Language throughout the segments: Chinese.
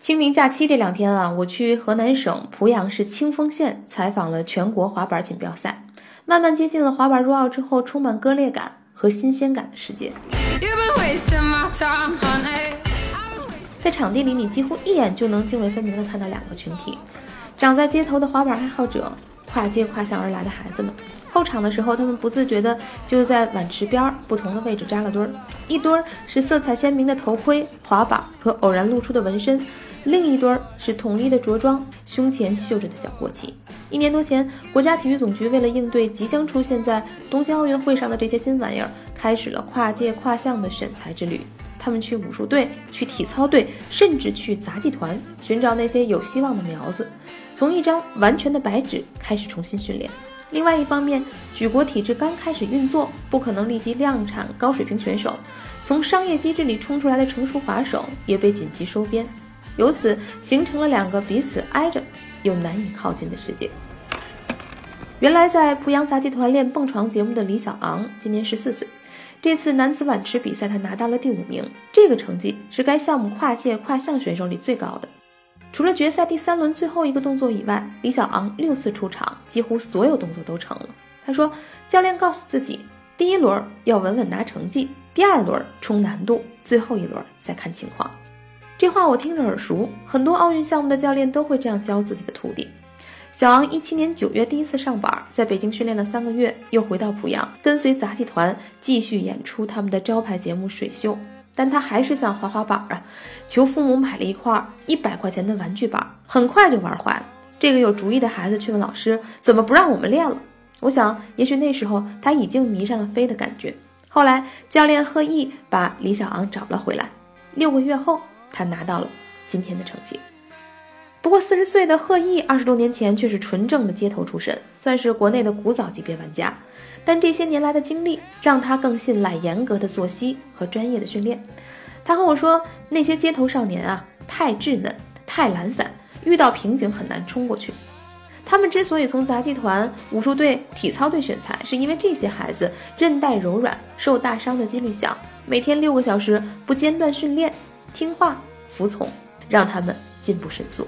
清明假期这两天啊，我去河南省濮阳市清丰县采访了全国滑板锦标赛，慢慢接近了滑板入奥之后充满割裂感和新鲜感的世界。在场地里，你几乎一眼就能泾渭分明地看到两个群体：长在街头的滑板爱好者，跨界跨巷而来的孩子们。后场的时候，他们不自觉地就在碗池边不同的位置扎了堆儿，一堆儿是色彩鲜明的头盔、滑板和偶然露出的纹身，另一堆儿是统一的着装，胸前绣着的小国旗。一年多前，国家体育总局为了应对即将出现在东京奥运会上的这些新玩意儿，开始了跨界跨项的选材之旅。他们去武术队，去体操队，甚至去杂技团，寻找那些有希望的苗子，从一张完全的白纸开始重新训练。另外一方面，举国体制刚开始运作，不可能立即量产高水平选手。从商业机制里冲出来的成熟滑手也被紧急收编，由此形成了两个彼此挨着又难以靠近的世界。原来在濮阳杂技团练蹦床节目的李小昂，今年十四岁。这次男子碗池比赛，他拿到了第五名，这个成绩是该项目跨界跨项选手里最高的。除了决赛第三轮最后一个动作以外，李小昂六次出场，几乎所有动作都成了。他说：“教练告诉自己，第一轮要稳稳拿成绩，第二轮冲难度，最后一轮再看情况。”这话我听着耳熟，很多奥运项目的教练都会这样教自己的徒弟。小昂一七年九月第一次上板，在北京训练了三个月，又回到濮阳，跟随杂技团继续演出他们的招牌节目水秀。但他还是想滑滑板啊，求父母买了一块一百块钱的玩具板，很快就玩坏了。这个有主意的孩子去问老师，怎么不让我们练了？我想，也许那时候他已经迷上了飞的感觉。后来教练贺毅把李小昂找了回来，六个月后，他拿到了今天的成绩。不过，四十岁的贺毅二十多年前却是纯正的街头出身，算是国内的古早级别玩家。但这些年来的经历让他更信赖严格的作息和专业的训练。他和我说，那些街头少年啊，太稚嫩，太懒散，遇到瓶颈很难冲过去。他们之所以从杂技团、武术队、体操队选材，是因为这些孩子韧带柔软，受大伤的几率小，每天六个小时不间断训练，听话服从，让他们进步神速。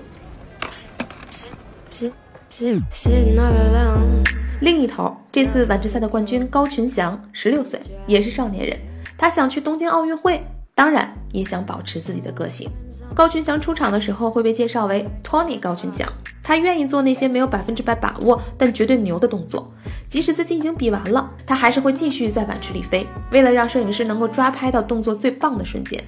另一头，这次晚池赛的冠军高群祥，十六岁，也是少年人。他想去东京奥运会，当然也想保持自己的个性。高群祥出场的时候会被介绍为 Tony 高群祥，他愿意做那些没有百分之百把握但绝对牛的动作。即使自己已经比完了，他还是会继续在碗池里飞，为了让摄影师能够抓拍到动作最棒的瞬间。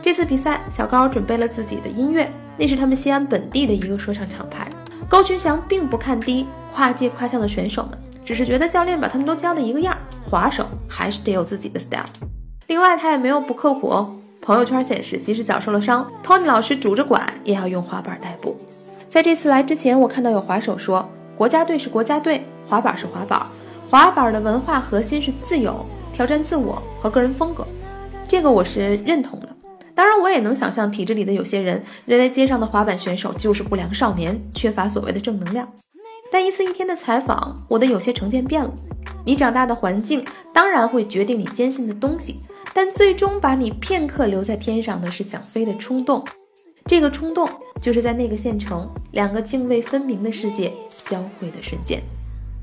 这次比赛，小高准备了自己的音乐，那是他们西安本地的一个说唱厂牌。高群祥并不看低。跨界跨项的选手们，只是觉得教练把他们都教的一个样，滑手还是得有自己的 style。另外，他也没有不刻苦哦。朋友圈显示，即使脚受了伤，Tony 老师拄着拐也要用滑板代步。在这次来之前，我看到有滑手说，国家队是国家队，滑板是滑板，滑板的文化核心是自由、挑战自我和个人风格。这个我是认同的。当然，我也能想象体制里的有些人认为街上的滑板选手就是不良少年，缺乏所谓的正能量。但一次一天的采访，我的有些成见变了。你长大的环境当然会决定你坚信的东西，但最终把你片刻留在天上的是想飞的冲动。这个冲动就是在那个县城，两个泾渭分明的世界交汇的瞬间。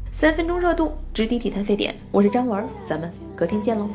三分钟热度，直抵体坛沸点。我是张文，咱们隔天见喽。